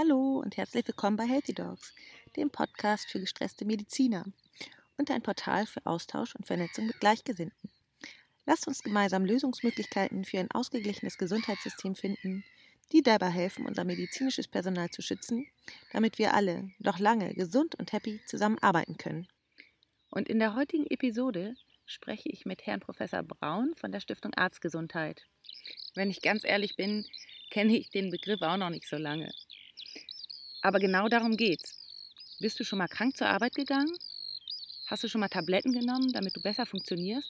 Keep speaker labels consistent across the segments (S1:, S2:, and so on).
S1: Hallo und herzlich willkommen bei Healthy Dogs, dem Podcast für gestresste Mediziner und ein Portal für Austausch und Vernetzung mit Gleichgesinnten. Lasst uns gemeinsam Lösungsmöglichkeiten für ein ausgeglichenes Gesundheitssystem finden, die dabei helfen, unser medizinisches Personal zu schützen, damit wir alle noch lange gesund und happy zusammenarbeiten können. Und in der heutigen Episode spreche ich mit Herrn Professor Braun von der Stiftung Arztgesundheit. Wenn ich ganz ehrlich bin, kenne ich den Begriff auch noch nicht so lange. Aber genau darum geht's. Bist du schon mal krank zur Arbeit gegangen? Hast du schon mal Tabletten genommen, damit du besser funktionierst?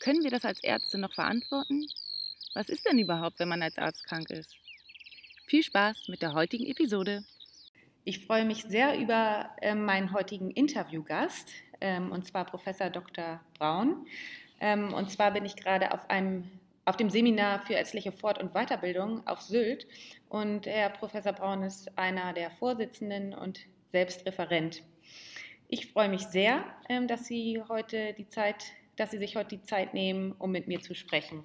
S1: Können wir das als Ärzte noch verantworten? Was ist denn überhaupt, wenn man als Arzt krank ist? Viel Spaß mit der heutigen Episode.
S2: Ich freue mich sehr über äh, meinen heutigen Interviewgast, ähm, und zwar Professor Dr. Braun. Ähm, und zwar bin ich gerade auf einem auf dem Seminar für ärztliche Fort- und Weiterbildung auf Sylt. Und Herr Professor Braun ist einer der Vorsitzenden und selbst Referent. Ich freue mich sehr, ähm, dass Sie heute die Zeit, dass Sie sich heute die Zeit nehmen, um mit mir zu sprechen.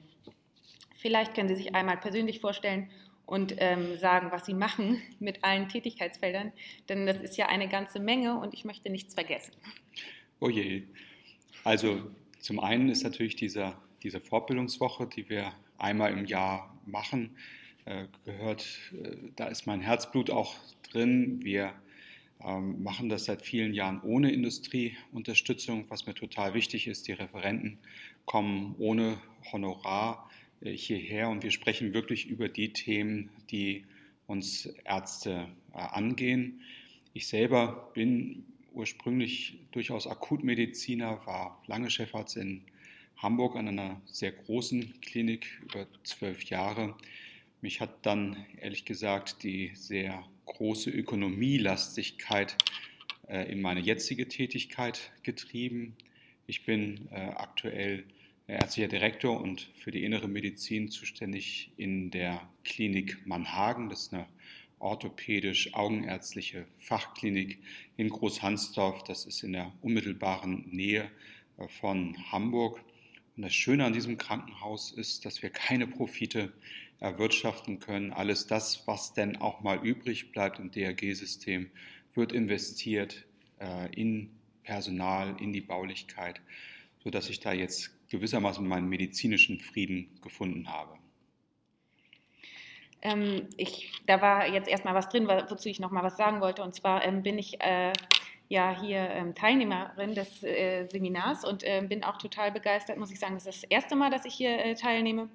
S2: Vielleicht können Sie sich einmal persönlich vorstellen und ähm, sagen, was Sie machen mit allen Tätigkeitsfeldern, denn das ist ja eine ganze Menge und ich möchte nichts vergessen.
S3: Oh je. Also zum einen ist natürlich dieser diese Fortbildungswoche, die wir einmal im Jahr machen, äh, gehört, äh, da ist mein Herzblut auch drin. Wir ähm, machen das seit vielen Jahren ohne Industrieunterstützung, was mir total wichtig ist. Die Referenten kommen ohne Honorar äh, hierher und wir sprechen wirklich über die Themen, die uns Ärzte angehen. Ich selber bin ursprünglich durchaus Akutmediziner, war lange Chefarzt in Hamburg an einer sehr großen Klinik über zwölf Jahre. Mich hat dann ehrlich gesagt die sehr große Ökonomielastigkeit äh, in meine jetzige Tätigkeit getrieben. Ich bin äh, aktuell ärztlicher Direktor und für die innere Medizin zuständig in der Klinik Mannhagen. Das ist eine orthopädisch-augenärztliche Fachklinik in Großhansdorf. Das ist in der unmittelbaren Nähe äh, von Hamburg. Und das Schöne an diesem Krankenhaus ist, dass wir keine Profite erwirtschaften können. Alles das, was denn auch mal übrig bleibt im DRG-System, wird investiert äh, in Personal, in die Baulichkeit, sodass ich da jetzt gewissermaßen meinen medizinischen Frieden gefunden habe.
S2: Ähm, ich, da war jetzt erstmal was drin, wozu ich noch mal was sagen wollte. Und zwar ähm, bin ich äh, ja hier ähm, Teilnehmerin des äh, Seminars und äh, bin auch total begeistert, muss ich sagen. Das ist das erste Mal, dass ich hier äh, teilnehme.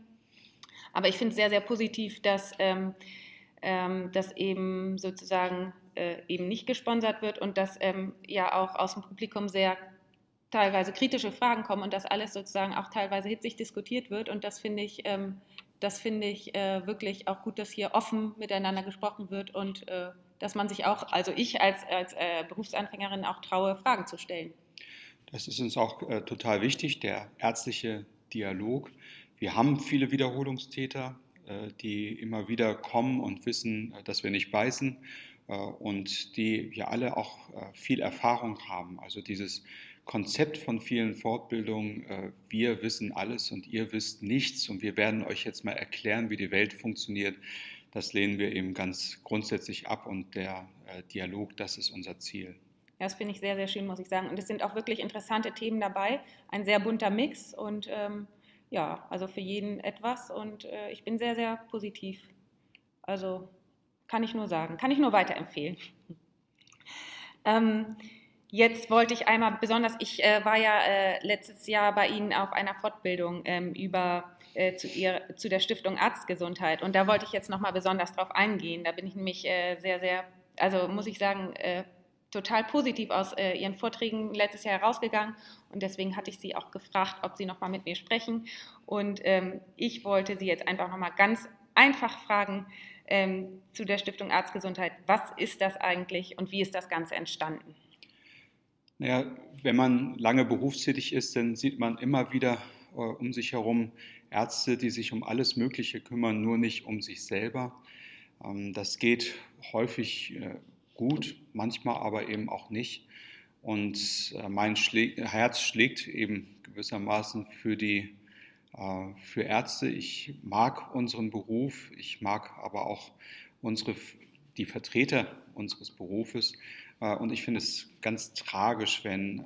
S2: Aber ich finde es sehr, sehr positiv, dass ähm, ähm, das eben sozusagen äh, eben nicht gesponsert wird und dass ähm, ja auch aus dem Publikum sehr teilweise kritische Fragen kommen und dass alles sozusagen auch teilweise hitzig diskutiert wird. Und das finde ich, ähm, das finde ich äh, wirklich auch gut, dass hier offen miteinander gesprochen wird und äh, dass man sich auch, also ich als, als äh, Berufsanfängerin auch traue, Fragen zu stellen.
S3: Das ist uns auch äh, total wichtig, der ärztliche Dialog. Wir haben viele Wiederholungstäter, äh, die immer wieder kommen und wissen, äh, dass wir nicht beißen äh, und die ja alle auch äh, viel Erfahrung haben. Also dieses Konzept von vielen Fortbildungen, wir wissen alles und ihr wisst nichts und wir werden euch jetzt mal erklären, wie die Welt funktioniert das lehnen wir eben ganz grundsätzlich ab und der äh, Dialog, das ist unser Ziel.
S2: Ja, das finde ich sehr, sehr schön, muss ich sagen. Und es sind auch wirklich interessante Themen dabei, ein sehr bunter Mix und ähm, ja, also für jeden etwas und äh, ich bin sehr, sehr positiv. Also kann ich nur sagen, kann ich nur weiterempfehlen. ähm, Jetzt wollte ich einmal besonders, ich äh, war ja äh, letztes Jahr bei Ihnen auf einer Fortbildung ähm, über äh, zu, ihr, zu der Stiftung Arztgesundheit. Und da wollte ich jetzt nochmal besonders drauf eingehen. Da bin ich nämlich äh, sehr, sehr, also muss ich sagen, äh, total positiv aus Ihren Vorträgen letztes Jahr herausgegangen. Und deswegen hatte ich Sie auch gefragt, ob Sie nochmal mit mir sprechen. Und ähm, ich wollte Sie jetzt einfach nochmal ganz einfach fragen ähm, zu der Stiftung Arztgesundheit. Was ist das eigentlich und wie ist das Ganze entstanden?
S3: Naja, wenn man lange berufstätig ist, dann sieht man immer wieder äh, um sich herum Ärzte, die sich um alles Mögliche kümmern, nur nicht um sich selber. Ähm, das geht häufig äh, gut, manchmal aber eben auch nicht. Und äh, mein Herz schlägt eben gewissermaßen für die äh, für Ärzte. Ich mag unseren Beruf, ich mag aber auch unsere die Vertreter unseres Berufes. Und ich finde es ganz tragisch, wenn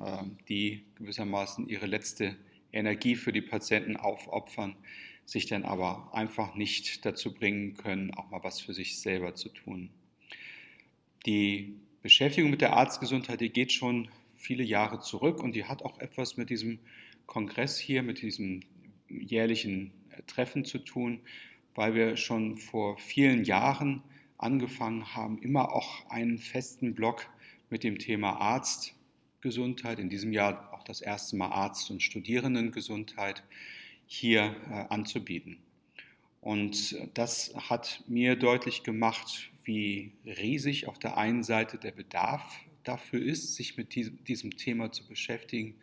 S3: die gewissermaßen ihre letzte Energie für die Patienten aufopfern, sich dann aber einfach nicht dazu bringen können, auch mal was für sich selber zu tun. Die Beschäftigung mit der Arztgesundheit, die geht schon viele Jahre zurück und die hat auch etwas mit diesem Kongress hier, mit diesem jährlichen Treffen zu tun, weil wir schon vor vielen Jahren angefangen haben, immer auch einen festen Block mit dem Thema Arztgesundheit, in diesem Jahr das erste Mal Arzt- und Studierendengesundheit hier äh, anzubieten. Und das hat mir deutlich gemacht, wie riesig auf der einen Seite der Bedarf dafür ist, sich mit diesem, Thema zu beschäftigen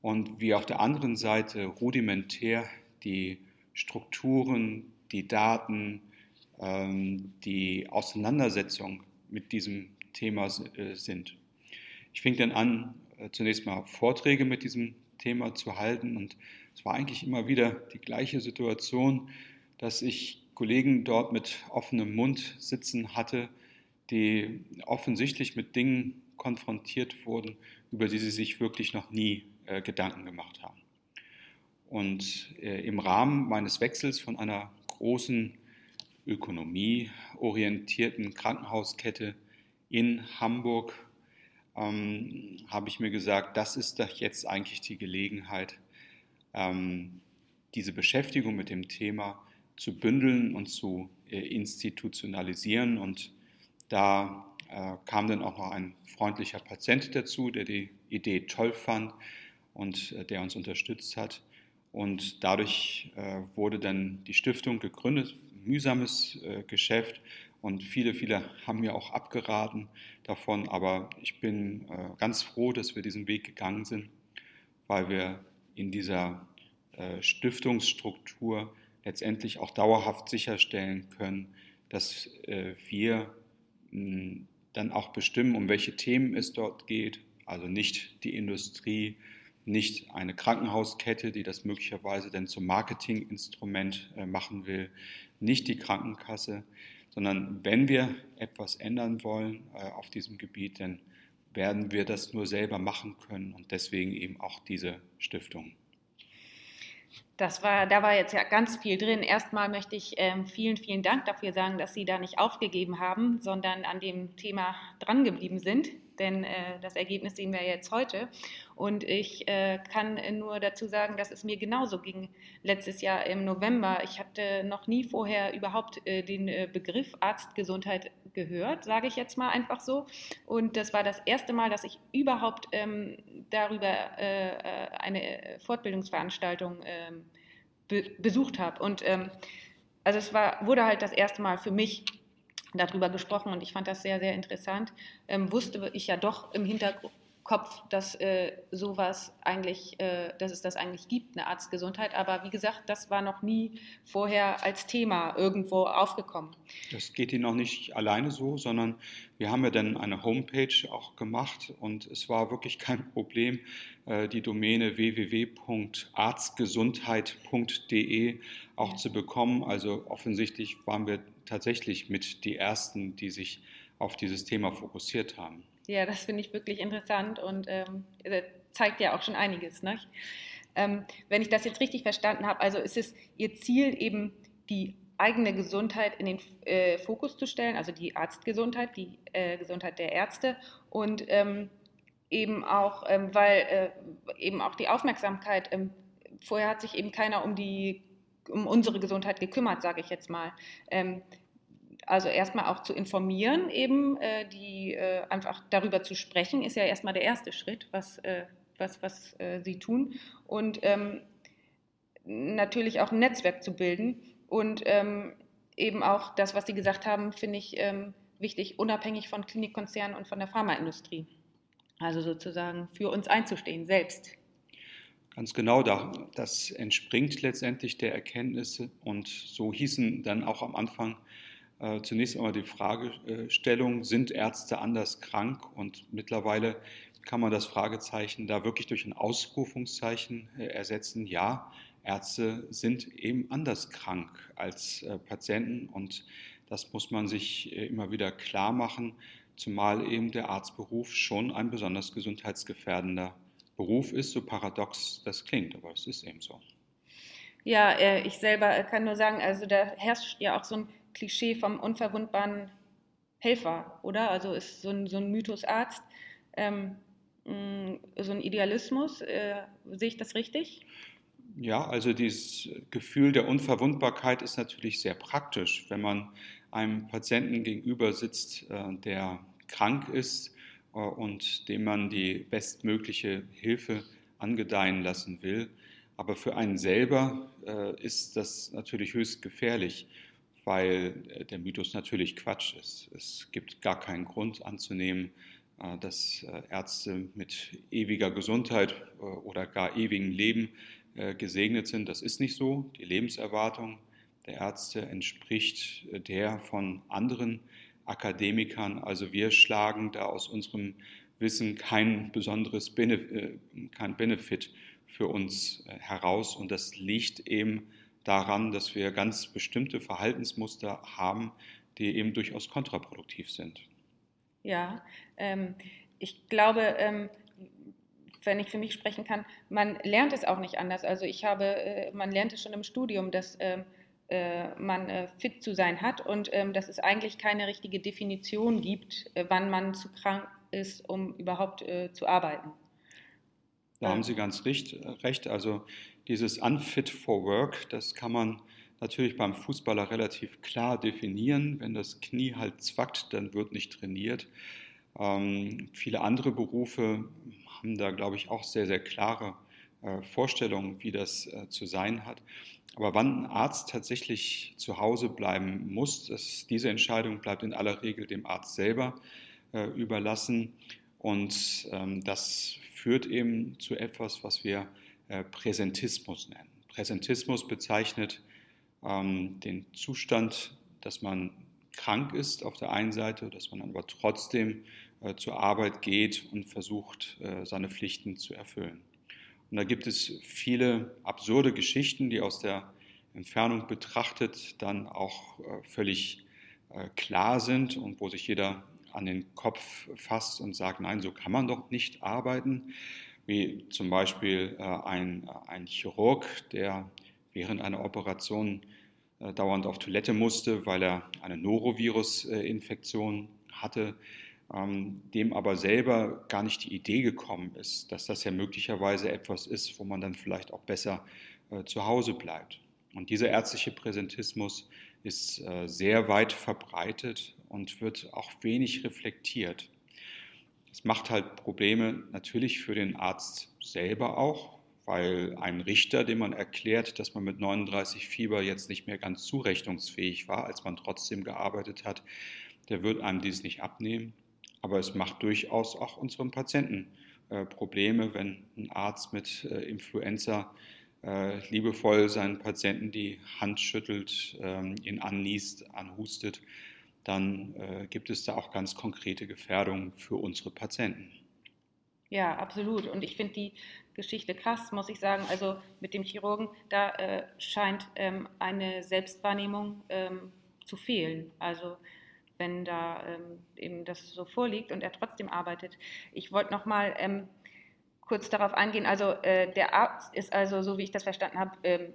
S3: und wie auf der anderen Seite rudimentär die Strukturen, die Daten, ähm, die Auseinandersetzung mit diesem Thema äh, sind. Ich fing dann an, zunächst mal Vorträge mit diesem Thema zu halten und es war eigentlich immer wieder die gleiche Situation, dass ich Kollegen dort mit offenem Mund sitzen hatte, die offensichtlich mit Dingen konfrontiert wurden, über die sie sich wirklich noch nie äh, Gedanken gemacht haben. Und äh, im Rahmen meines Wechsels von einer großen ökonomieorientierten Krankenhauskette in Hamburg ähm, habe ich mir gesagt, das ist doch jetzt eigentlich die Gelegenheit, ähm, diese Beschäftigung mit dem Thema zu bündeln und zu äh, institutionalisieren. Und da äh, kam dann auch noch ein freundlicher Patient dazu, der die Idee toll fand und äh, der uns unterstützt hat. Und dadurch äh, wurde dann die Stiftung gegründet, mühsames äh, Geschäft. Und viele, viele haben mir auch abgeraten davon. Aber ich bin äh, ganz froh, dass wir diesen Weg gegangen sind, weil wir in dieser äh, Stiftungsstruktur letztendlich auch dauerhaft sicherstellen können, dass äh, wir mh, dann auch bestimmen, um welche Themen es dort geht. Also nicht die Industrie, nicht eine Krankenhauskette, die das möglicherweise dann zum Marketinginstrument äh, machen will, nicht die Krankenkasse, sondern wenn wir etwas ändern wollen äh, auf diesem Gebiet, dann werden wir das nur selber machen können und deswegen eben auch diese Stiftung.
S2: Das war, da war jetzt ja ganz viel drin. Erstmal möchte ich ähm, vielen, vielen Dank dafür sagen, dass Sie da nicht aufgegeben haben, sondern an dem Thema drangeblieben sind denn äh, das Ergebnis sehen wir jetzt heute. Und ich äh, kann nur dazu sagen, dass es mir genauso ging letztes Jahr im November. Ich hatte noch nie vorher überhaupt äh, den äh, Begriff Arztgesundheit gehört, sage ich jetzt mal einfach so. Und das war das erste Mal, dass ich überhaupt ähm, darüber äh, äh, eine Fortbildungsveranstaltung ähm, be besucht habe. Und ähm, also es war, wurde halt das erste Mal für mich darüber gesprochen und ich fand das sehr, sehr interessant. Ähm, wusste ich ja doch im Hinterkopf, dass äh, sowas eigentlich, äh, dass es das eigentlich gibt, eine Arztgesundheit. Aber wie gesagt, das war noch nie vorher als Thema irgendwo aufgekommen.
S3: Das geht Ihnen auch nicht alleine so, sondern wir haben ja dann eine Homepage auch gemacht und es war wirklich kein Problem, äh, die Domäne www.arztgesundheit.de auch zu bekommen. Also offensichtlich waren wir tatsächlich mit die Ersten, die sich auf dieses Thema fokussiert haben.
S2: Ja, das finde ich wirklich interessant und ähm, zeigt ja auch schon einiges. Ne? Ähm, wenn ich das jetzt richtig verstanden habe, also ist es Ihr Ziel eben die eigene Gesundheit in den äh, Fokus zu stellen, also die Arztgesundheit, die äh, Gesundheit der Ärzte und ähm, eben auch, ähm, weil äh, eben auch die Aufmerksamkeit, ähm, vorher hat sich eben keiner um die um unsere Gesundheit gekümmert, sage ich jetzt mal. Also erstmal auch zu informieren, eben äh, die äh, einfach darüber zu sprechen, ist ja erstmal der erste Schritt, was, äh, was, was äh, sie tun. Und ähm, natürlich auch ein Netzwerk zu bilden. Und ähm, eben auch das, was Sie gesagt haben, finde ich ähm, wichtig, unabhängig von Klinikkonzernen und von der Pharmaindustrie. Also sozusagen für uns einzustehen, selbst.
S3: Ganz genau, das entspringt letztendlich der Erkenntnisse und so hießen dann auch am Anfang zunächst einmal die Fragestellung, sind Ärzte anders krank? Und mittlerweile kann man das Fragezeichen da wirklich durch ein Ausrufungszeichen äh, ersetzen. Ja, Ärzte sind eben anders krank als äh, Patienten und Das muss man sich äh, immer wieder klar machen, zumal eben der Arztberuf schon ein besonders gesundheitsgefährdender Beruf ist, so paradox das klingt, aber es ist eben so.
S2: Ja, äh, ich selber äh, kann nur sagen, also da herrscht ja auch so ein Klischee vom unverwundbaren Helfer, oder? Also ist so ein, so ein Mythosarzt, ähm, mm, so ein Idealismus. Äh, sehe ich das richtig?
S3: Ja, also dieses Gefühl der Unverwundbarkeit ist natürlich sehr praktisch, wenn man einem Patienten gegenüber sitzt, äh, der krank ist äh, und dem man die bestmögliche Hilfe angedeihen lassen will. Aber für einen selber äh, ist das natürlich höchst gefährlich, weil der Mythos natürlich Quatsch ist. Es gibt gar keinen Grund anzunehmen, dass Ärzte mit ewiger Gesundheit oder gar ewigem Leben gesegnet sind. Das ist nicht so. Die Lebenserwartung der Ärzte entspricht äh, der von anderen Akademikern. Also wir schlagen da aus unserem Wissen kein besonderes Benefit, äh, kein Benefit für uns äh, heraus. Und das liegt eben daran, dass wir ganz bestimmte Verhaltensmuster haben, die eben durchaus kontraproduktiv sind.
S2: Ja, ähm, ich glaube, ähm, wenn ich für mich sprechen kann, man lernt es auch nicht anders. Also ich habe, äh, man lernt es schon im Studium, dass ähm, äh, man äh, fit zu sein hat und ähm, dass es eigentlich keine richtige Definition gibt, äh, wann man zu krank ist, um überhaupt zu arbeiten.
S3: Da haben Sie ganz recht. Also dieses Unfit for Work, das kann man natürlich beim Fußballer relativ klar definieren. Wenn das Knie halt zwackt, dann wird nicht trainiert. Ähm, viele andere Berufe haben da, glaube ich, auch sehr, sehr klare äh, Vorstellungen, wie das äh, zu sein hat. Aber wann ein Arzt tatsächlich zu Hause bleiben muss, das, diese Entscheidung bleibt in aller Regel dem Arzt selber äh, überlassen. Und ähm, das führt eben zu etwas, was wir Präsentismus nennen. Präsentismus bezeichnet ähm, den Zustand, dass man krank ist auf der einen Seite, dass man aber trotzdem äh, zur Arbeit geht und versucht, äh, seine Pflichten zu erfüllen. Und da gibt es viele absurde Geschichten, die aus der Entfernung betrachtet dann auch äh, völlig äh, klar sind und wo sich jeder an den Kopf fasst und sagt, nein, so kann man doch nicht arbeiten. Wie zum Beispiel äh, ein, ein Chirurg, der während einer Operation dauernd auf Toilette musste, weil er eine Norovirus-Infektion hatte ähm, dem aber selber gar nicht die Idee gekommen ist, dass das ja möglicherweise etwas ist, wo man dann vielleicht auch besser äh, zu Hause bleibt. Und dieser ärztliche Präsentismus ist äh, sehr weit verbreitet und wird auch wenig reflektiert. Das macht halt Probleme natürlich für den Arzt selber auch, weil ein Richter, dem man erklärt, dass man mit 39 Fieber jetzt nicht mehr ganz zurechnungsfähig war, als man trotzdem gearbeitet hat, der wird einem dies nicht abnehmen. Aber es macht durchaus auch unseren Patienten äh, Probleme, wenn ein Arzt mit äh, Influenza äh, liebevoll seinen Patienten die Hand schüttelt, ähm, ihn anniest, anhustet, dann äh, gibt es da auch ganz konkrete Gefährdungen für unsere Patienten.
S2: Ja, absolut. Und ich finde die Geschichte krass, muss ich sagen. Also mit dem Chirurgen, da äh, scheint ähm, eine Selbstwahrnehmung ähm, zu fehlen. Also wenn da ähm, eben das so vorliegt und er trotzdem arbeitet. Ich wollte noch mal ähm, kurz darauf eingehen. Also äh, der Arzt ist also, so wie ich das verstanden habe, ähm,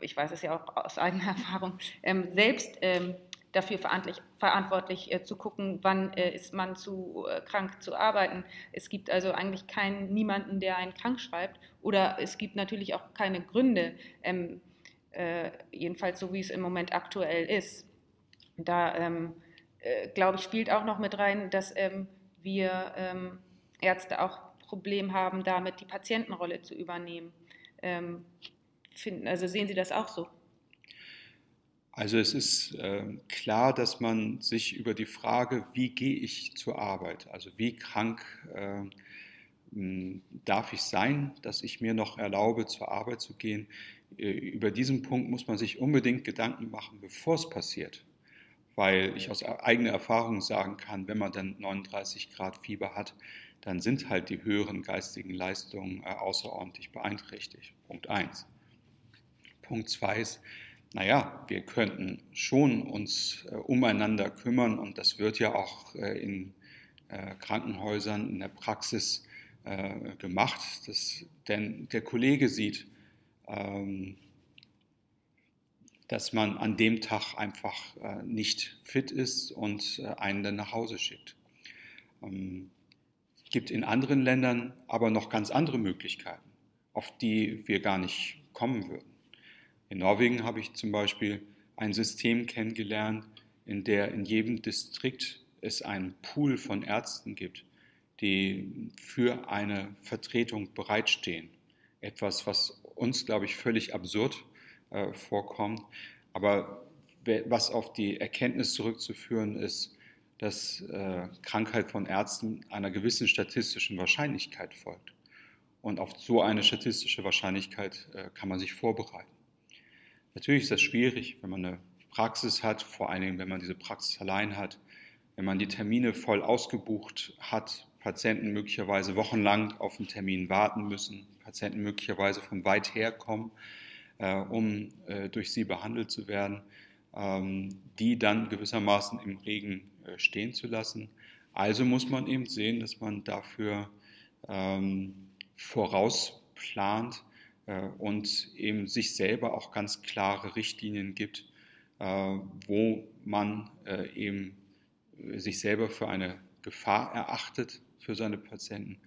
S2: ich weiß es ja auch aus eigener Erfahrung, ähm, selbst ähm, dafür verantwortlich, verantwortlich äh, zu gucken, wann äh, ist man zu äh, krank zu arbeiten. Es gibt also eigentlich keinen, niemanden, der einen krank schreibt. Oder es gibt natürlich auch keine Gründe, ähm, äh, jedenfalls so wie es im Moment aktuell ist. Da ähm, äh, glaube ich, spielt auch noch mit rein, dass ähm, wir ähm, Ärzte auch Problem haben, damit die Patientenrolle zu übernehmen. Ähm, finden, also sehen Sie das auch so?
S3: Also es ist äh, klar, dass man sich über die Frage, wie gehe ich zur Arbeit, also wie krank äh, darf ich sein, dass ich mir noch erlaube, zur Arbeit zu gehen, äh, über diesen Punkt muss man sich unbedingt Gedanken machen, bevor es passiert weil ich aus eigener Erfahrung sagen kann, wenn man dann 39 Grad Fieber hat, dann sind halt die höheren geistigen Leistungen äh, außerordentlich beeinträchtigt. Punkt 1. Punkt 2 ist, naja, wir könnten schon uns äh, umeinander kümmern und das wird ja auch äh, in äh, Krankenhäusern in der Praxis äh, gemacht, dass, denn der Kollege sieht, ähm, dass man an dem Tag einfach äh, nicht fit ist und äh, einen dann nach Hause schickt. Ähm, gibt in anderen Ländern aber noch ganz andere Möglichkeiten, auf die wir gar nicht kommen würden. In Norwegen habe ich zum Beispiel ein System kennengelernt, in der in jedem Distrikt es einen Pool von Ärzten gibt, die für eine Vertretung bereitstehen. Etwas, was uns, glaube ich, völlig absurd äh, vorkommt, aber was auf die Erkenntnis zurückzuführen ist, dass äh, Krankheit von Ärzten einer gewissen statistischen Wahrscheinlichkeit folgt. Und auf so eine statistische Wahrscheinlichkeit äh, kann man sich vorbereiten. Natürlich ist das schwierig, wenn man eine Praxis hat, vor allen Dingen, wenn man diese Praxis allein hat, wenn man die Termine voll ausgebucht hat, Patienten möglicherweise wochenlang auf einen Termin warten müssen, Patienten möglicherweise von weit her kommen, äh, um äh, durch sie behandelt zu werden, ähm, die dann gewissermaßen im Regen äh, stehen zu lassen. Also muss man eben sehen, dass man dafür ähm, vorausplant, und eben sich selber auch ganz klare Richtlinien gibt, äh, wo man äh, eben sich selber für eine Gefahr erachtet für seine Patienten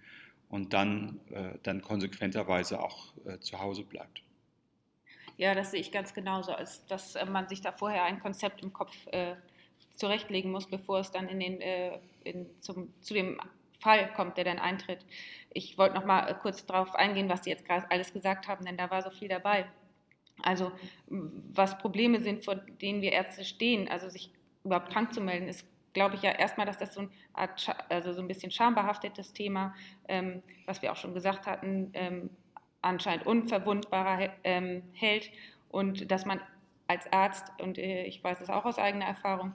S3: und dann, dann konsequenterweise auch zu Hause bleibt.
S2: Ja, das sehe ich ganz genauso, als dass man sich da vorher ein Konzept im Kopf äh, zurechtlegen muss, bevor es dann in den, äh, in zum, zu dem Fall kommt, der dann eintritt. Ich wollte noch mal äh, kurz darauf eingehen, was Sie jetzt gerade alles gesagt haben, denn da war so viel dabei. Also was Probleme sind, vor denen wir Ärzte stehen, also sich überhaupt krank zu melden, ist, glaube ich, ja erstmal, dass das so ein, Art, also so ein bisschen schambehaftetes Thema, ähm, was wir auch schon gesagt hatten, ähm, anscheinend unverwundbarer ähm, hält und dass man als Arzt, und äh, ich weiß es auch aus eigener Erfahrung,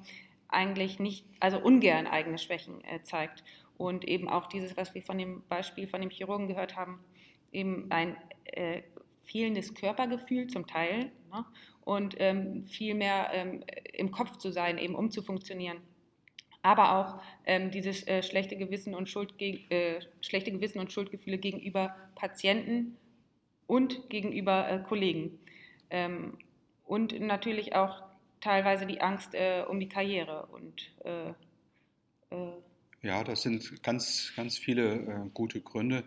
S2: eigentlich nicht, also ungern eigene Schwächen äh, zeigt und eben auch dieses, was wir von dem Beispiel von dem Chirurgen gehört haben, eben ein äh, fehlendes Körpergefühl zum Teil ne? und ähm, viel mehr ähm, im Kopf zu sein, eben um zu funktionieren. Aber auch ähm, dieses äh, schlechte, Gewissen und äh, schlechte Gewissen und Schuldgefühle gegenüber Patienten und gegenüber äh, Kollegen. Ähm, und natürlich auch teilweise die Angst äh, um die Karriere und äh,
S3: ja, das sind ganz, ganz viele äh, gute Gründe.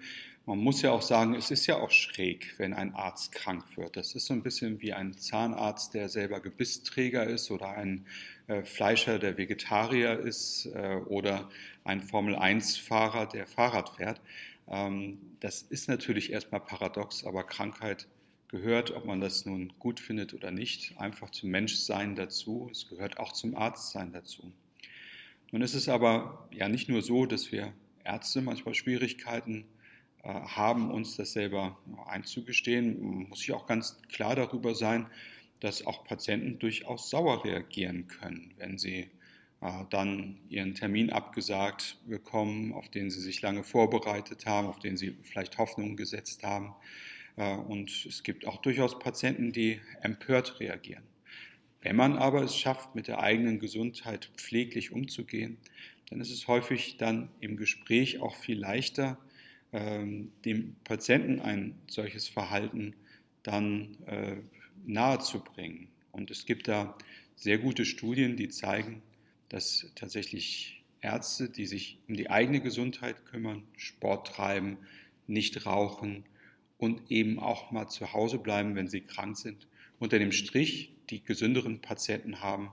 S3: Man muss ja auch sagen, es ist ja auch schräg, wenn ein Arzt krank wird. Das ist so ein bisschen wie ein Zahnarzt, der selber Gebissträger ist oder ein äh, Fleischer, der Vegetarier ist äh, oder ein Formel-1-Fahrer, der Fahrrad fährt. Ähm, das ist natürlich erstmal paradox, aber Krankheit gehört, ob man das nun gut findet oder nicht, einfach zum Menschsein dazu. Es gehört auch zum Arztsein dazu. Nun ist es aber ja nicht nur so, dass wir Ärzte manchmal Schwierigkeiten äh, haben, uns das selber einzugestehen. Man muss sich auch ganz klar darüber sein, dass auch Patienten durchaus sauer reagieren können, wenn sie äh, dann ihren Termin abgesagt bekommen, auf den sie sich lange vorbereitet haben, auf den sie vielleicht Hoffnungen gesetzt haben. Äh, und es gibt auch durchaus Patienten, die empört reagieren. Wenn man aber es schafft, mit der eigenen Gesundheit pfleglich umzugehen, dann ist es häufig dann im Gespräch auch viel leichter, ähm, dem Patienten ein solches Verhalten dann äh, nahezubringen. Und es gibt da sehr gute Studien, die zeigen, dass tatsächlich Ärzte, die sich um die eigene Gesundheit kümmern, Sport treiben, nicht rauchen und eben auch mal zu Hause bleiben, wenn sie krank sind, unter dem Strich die gesünderen Patienten haben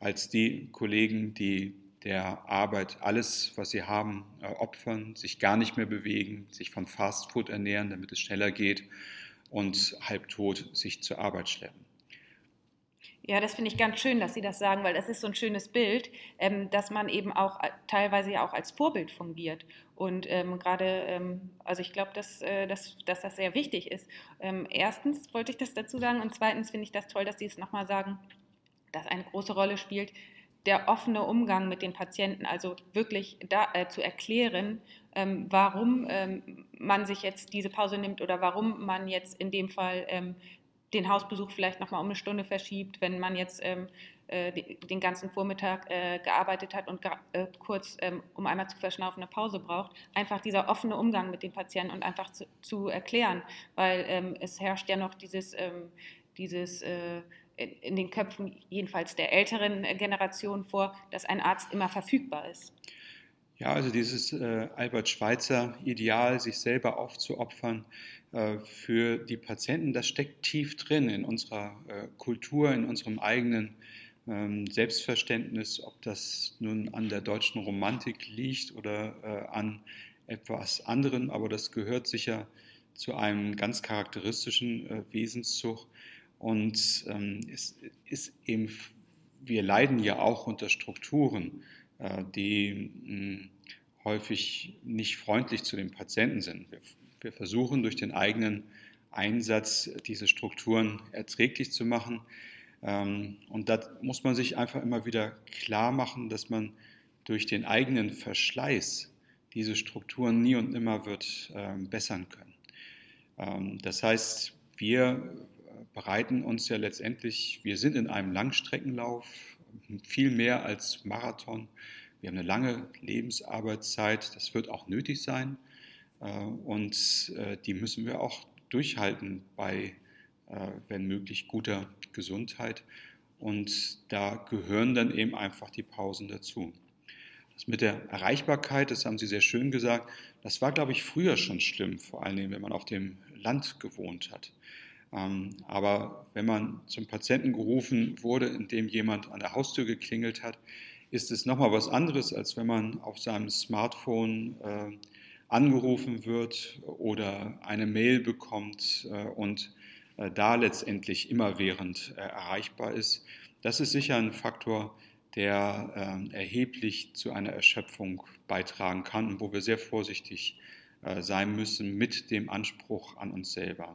S3: als die Kollegen, die der Arbeit alles, was sie haben, äh, opfern, sich gar nicht mehr bewegen, sich von Fastfood ernähren, damit es schneller geht und halbtot sich zur Arbeit schleppen.
S2: Ja, das finde ich ganz schön, dass Sie das sagen, weil das ist so ein schönes Bild, ähm, dass man eben auch äh, teilweise ja auch als Vorbild fungiert. Und ähm, gerade, ähm, also ich glaube, dass, äh, dass, dass das sehr wichtig ist. Ähm, erstens wollte ich das dazu sagen und zweitens finde ich das toll, dass Sie es nochmal sagen, dass eine große Rolle spielt, der offene Umgang mit den Patienten, also wirklich da, äh, zu erklären, ähm, warum ähm, man sich jetzt diese Pause nimmt oder warum man jetzt in dem Fall den Hausbesuch vielleicht nochmal um eine Stunde verschiebt, wenn man jetzt ähm, äh, den ganzen Vormittag äh, gearbeitet hat und äh, kurz, ähm, um einmal zu verschnaufen, eine Pause braucht. Einfach dieser offene Umgang mit den Patienten und einfach zu, zu erklären, weil ähm, es herrscht ja noch dieses, ähm, dieses äh, in den Köpfen jedenfalls der älteren Generation vor, dass ein Arzt immer verfügbar ist.
S3: Ja, also dieses äh, Albert Schweitzer Ideal, sich selber aufzuopfern äh, für die Patienten, das steckt tief drin in unserer äh, Kultur, in unserem eigenen ähm, Selbstverständnis, ob das nun an der deutschen Romantik liegt oder äh, an etwas anderem, aber das gehört sicher zu einem ganz charakteristischen äh, Wesenszug. Und ähm, es ist eben, wir leiden ja auch unter Strukturen, äh, die mh, häufig nicht freundlich zu den Patienten sind. Wir, wir versuchen durch den eigenen Einsatz diese Strukturen erträglich zu machen. Ähm, und da muss man sich einfach immer wieder klar machen, dass man durch den eigenen Verschleiß diese Strukturen nie und nimmer wird ähm, bessern können. Ähm, das heißt, wir bereiten uns ja letztendlich, wir sind in einem Langstreckenlauf, viel mehr als Marathon. Wir haben eine lange Lebensarbeitszeit, das wird auch nötig sein äh, und äh, die müssen wir auch durchhalten bei, äh, wenn möglich, guter Gesundheit. Und da gehören dann eben einfach die Pausen dazu. Das mit der Erreichbarkeit, das haben Sie sehr schön gesagt, das war, glaube ich, früher schon schlimm, vor allem wenn man auf dem Land gewohnt hat. Ähm, aber wenn man zum Patienten gerufen wurde, indem jemand an der Haustür geklingelt hat, ist es nochmal was anderes, als wenn man auf seinem Smartphone äh, angerufen wird oder eine Mail bekommt äh, und äh, da letztendlich immerwährend erreichbar ist. Das ist sicher ein Faktor, der ähm, erheblich zu einer Erschöpfung beitragen kann und wo wir sehr vorsichtig sein müssen mit dem Anspruch an uns selber.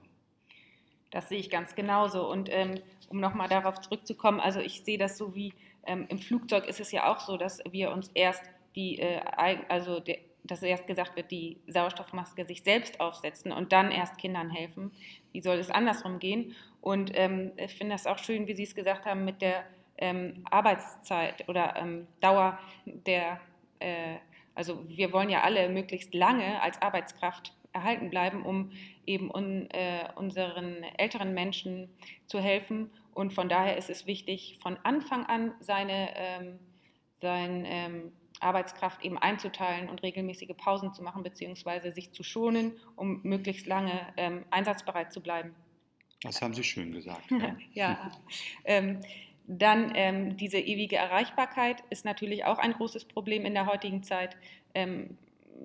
S2: Das sehe ich ganz genauso. Und ähm, um nochmal darauf zurückzukommen, also ich sehe das so wie ähm, im Flugzeug ist es ja auch so, dass wir uns erst die, äh, also de, dass erst gesagt wird, die Sauerstoffmaske sich selbst aufsetzen und dann erst Kindern helfen. Wie soll es andersrum gehen? Und ähm, ich finde das auch schön, wie Sie es gesagt haben, mit der ähm, Arbeitszeit oder ähm, Dauer der, äh, also wir wollen ja alle möglichst lange als Arbeitskraft erhalten bleiben, um eben un, äh, unseren älteren Menschen zu helfen. Und von daher ist es wichtig, von Anfang an seine, ähm, seine ähm, Arbeitskraft eben einzuteilen und regelmäßige Pausen zu machen, beziehungsweise sich zu schonen, um möglichst lange ähm, einsatzbereit zu bleiben.
S3: Das haben Sie schön gesagt. Ja.
S2: ja. Ähm, dann ähm, diese ewige Erreichbarkeit ist natürlich auch ein großes Problem in der heutigen Zeit. Ähm,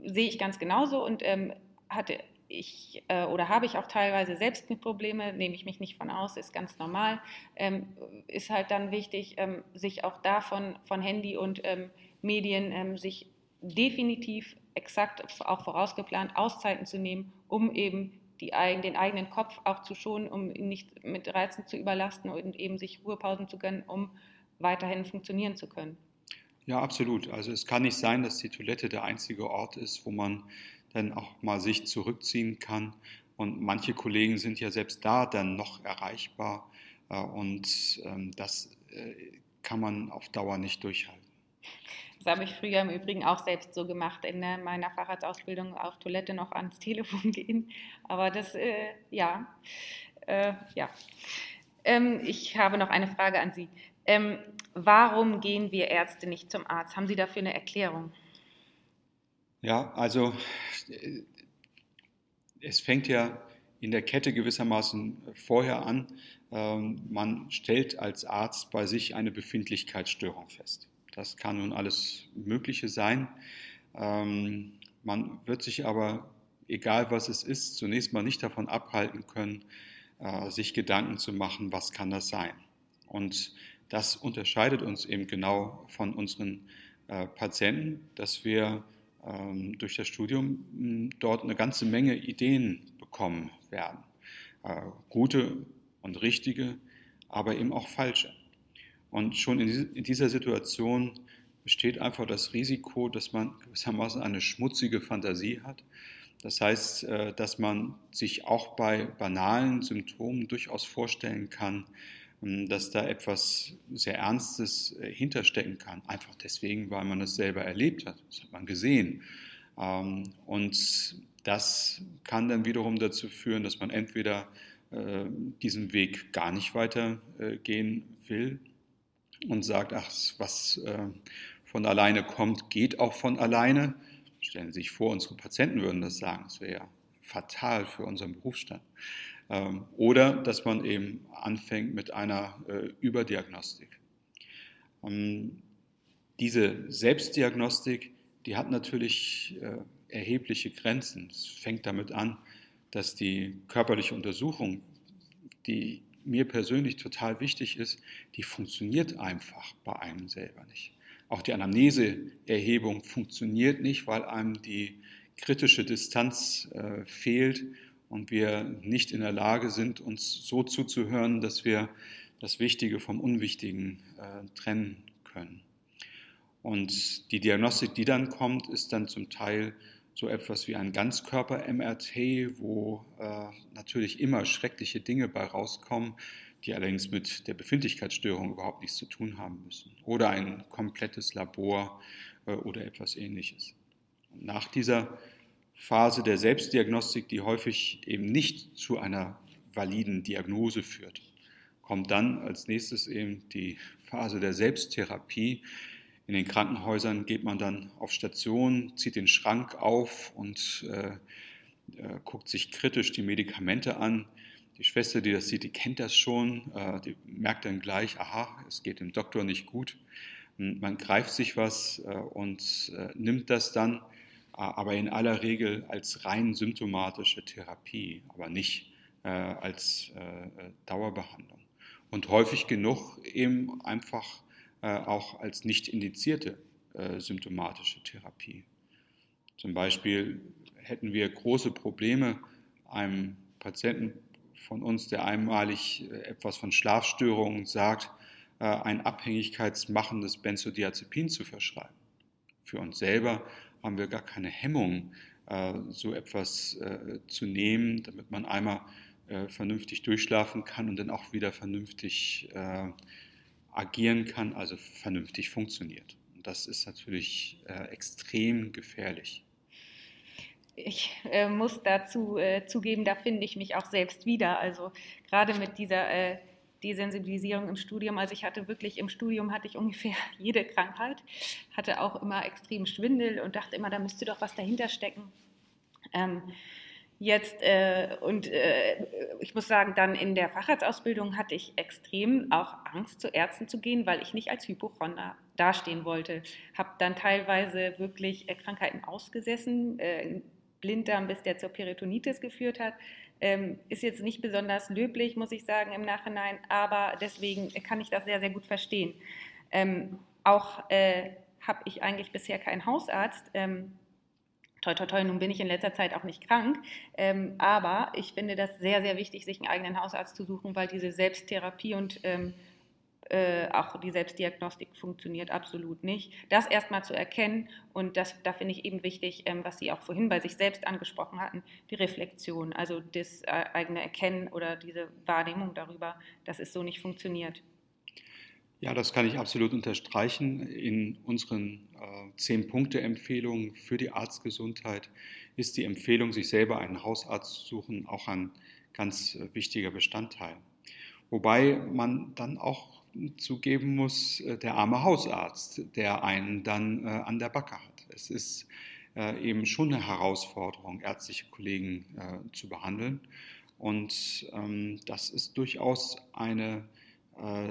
S2: sehe ich ganz genauso und ähm, hatte ich äh, oder habe ich auch teilweise selbst mit Probleme, nehme ich mich nicht von aus, ist ganz normal. Ähm, ist halt dann wichtig, ähm, sich auch davon von Handy und ähm, Medien ähm, sich definitiv exakt auch vorausgeplant Auszeiten zu nehmen, um eben die, den eigenen Kopf auch zu schonen, um ihn nicht mit Reizen zu überlasten und eben sich Ruhepausen zu gönnen, um weiterhin funktionieren zu können.
S3: Ja, absolut. Also es kann nicht sein, dass die Toilette der einzige Ort ist, wo man dann auch mal sich zurückziehen kann. Und manche Kollegen sind ja selbst da dann noch erreichbar. Äh, und ähm, das äh, kann man auf Dauer nicht durchhalten.
S2: Das habe ich früher im Übrigen auch selbst so gemacht, in äh, meiner Facharztausbildung auf Toilette noch ans Telefon gehen. Aber das, äh, ja, äh, ja. Ähm, ich habe noch eine Frage an Sie. Ähm, warum gehen wir Ärzte nicht zum Arzt? Haben Sie dafür eine Erklärung?
S3: Ja, also es fängt ja in der Kette gewissermaßen vorher an. Ähm, man stellt als Arzt bei sich eine Befindlichkeitsstörung fest. Das kann nun alles Mögliche sein. Ähm, man wird sich aber, egal was es ist, zunächst mal nicht davon abhalten können, äh, sich Gedanken zu machen, was kann das sein. Und das unterscheidet uns eben genau von unseren äh, Patienten, dass wir durch das Studium dort eine ganze Menge Ideen bekommen werden. Äh, gute und richtige, aber eben auch falsche. Und schon in dieser Situation besteht einfach das Risiko, dass man gewissermaßen eine schmutzige Fantasie hat Das heißt, äh, dass man sich auch bei banalen Symptomen durchaus vorstellen kann, ähm, dass da etwas sehr Ernstes äh, hinterstecken kann. Einfach deswegen, weil man es selber erlebt hat. Das hat man gesehen. Ähm, und das kann dann wiederum dazu führen, dass man entweder äh, diesen Weg gar nicht weitergehen will und sagt, ach, was von alleine kommt, geht auch von alleine. Stellen Sie sich vor, unsere Patienten würden das sagen. Das wäre ja fatal für unseren Berufsstand. Ähm, oder dass man eben anfängt mit einer äh, Überdiagnostik. Diese Selbstdiagnostik, die hat natürlich äh, erhebliche Grenzen. Es fängt damit an, dass die körperliche Untersuchung, die mir persönlich total wichtig ist, die funktioniert einfach bei einem selber nicht. Auch die Anamneseerhebung funktioniert nicht, weil einem die kritische Distanz äh, fehlt und wir nicht in der Lage sind, uns so zuzuhören, dass wir das Wichtige vom Unwichtigen äh, trennen können. Und die Diagnostik, die dann kommt, ist dann zum Teil so etwas wie ein Ganzkörper-MRT, wo äh, natürlich immer schreckliche Dinge bei rauskommen, die allerdings mit der Befindlichkeitsstörung überhaupt nichts zu tun haben müssen. Oder ein komplettes Labor äh, oder etwas ähnliches. Und nach dieser Phase der Selbstdiagnostik, die häufig eben nicht zu einer validen Diagnose führt, kommt dann als nächstes eben die Phase der Selbsttherapie. In den Krankenhäusern geht man dann auf Station, zieht den Schrank auf und äh, äh, guckt sich kritisch die Medikamente an. Die Schwester, die das sieht, die kennt das schon, äh, die merkt dann gleich, aha, es geht dem Doktor nicht gut. Man greift sich was äh, und äh, nimmt das dann aber in aller Regel als rein symptomatische Therapie, aber nicht äh, als äh, Dauerbehandlung. Und häufig genug eben einfach äh, auch als nicht indizierte äh, symptomatische Therapie. Zum Beispiel hätten wir große Probleme, einem Patienten von uns, der einmalig äh, etwas von Schlafstörungen sagt, äh, ein abhängigkeitsmachendes Benzodiazepin zu verschreiben. Für uns selber haben wir gar keine Hemmung, äh, so etwas äh, zu nehmen, damit man einmal äh, vernünftig durchschlafen kann und dann auch wieder vernünftig agieren kann, also vernünftig funktioniert. Und das ist natürlich extrem gefährlich.
S2: Ich äh, muss dazu äh, zugeben, da finde ich mich auch selbst wieder. Also gerade mit dieser äh, Desensibilisierung im Studium. Also ich hatte wirklich im Studium hatte ich ungefähr jede Krankheit, hatte auch immer extrem Schwindel und dachte immer, da müsste doch was dahinter stecken. Ähm, jetzt äh, und äh, ich muss sagen, dann in der Facharztausbildung hatte ich extrem auch Angst, zu Ärzten zu gehen, weil ich nicht als Hypochonder dastehen wollte. Habe dann teilweise wirklich Krankheiten ausgesessen, äh, Blinddarm, bis der zur Peritonitis geführt hat. Ähm, ist jetzt nicht besonders löblich, muss ich sagen, im Nachhinein, aber deswegen kann ich das sehr, sehr gut verstehen. Ähm, auch äh, habe ich eigentlich bisher keinen Hausarzt. Ähm, toi, toi, toi, nun bin ich in letzter Zeit auch nicht krank, ähm, aber ich finde das sehr, sehr wichtig, sich einen eigenen Hausarzt zu suchen, weil diese Selbsttherapie und ähm, äh, auch die Selbstdiagnostik funktioniert absolut nicht. Das erstmal zu erkennen und das, da finde ich eben wichtig, ähm, was Sie auch vorhin bei sich selbst angesprochen hatten, die Reflexion, also das äh, eigene Erkennen oder diese Wahrnehmung darüber, dass es so nicht funktioniert.
S3: Ja, das kann ich absolut unterstreichen. In unseren äh, Zehn-Punkte-Empfehlungen für die Arztgesundheit ist die Empfehlung, sich selber einen Hausarzt zu suchen, auch ein ganz äh, wichtiger Bestandteil. Wobei man dann auch zugeben muss, äh, der arme Hausarzt, der einen dann äh, an der Backe hat. Es ist äh, eben schon eine Herausforderung, ärztliche Kollegen zu behandeln. Und ähm, das ist durchaus eine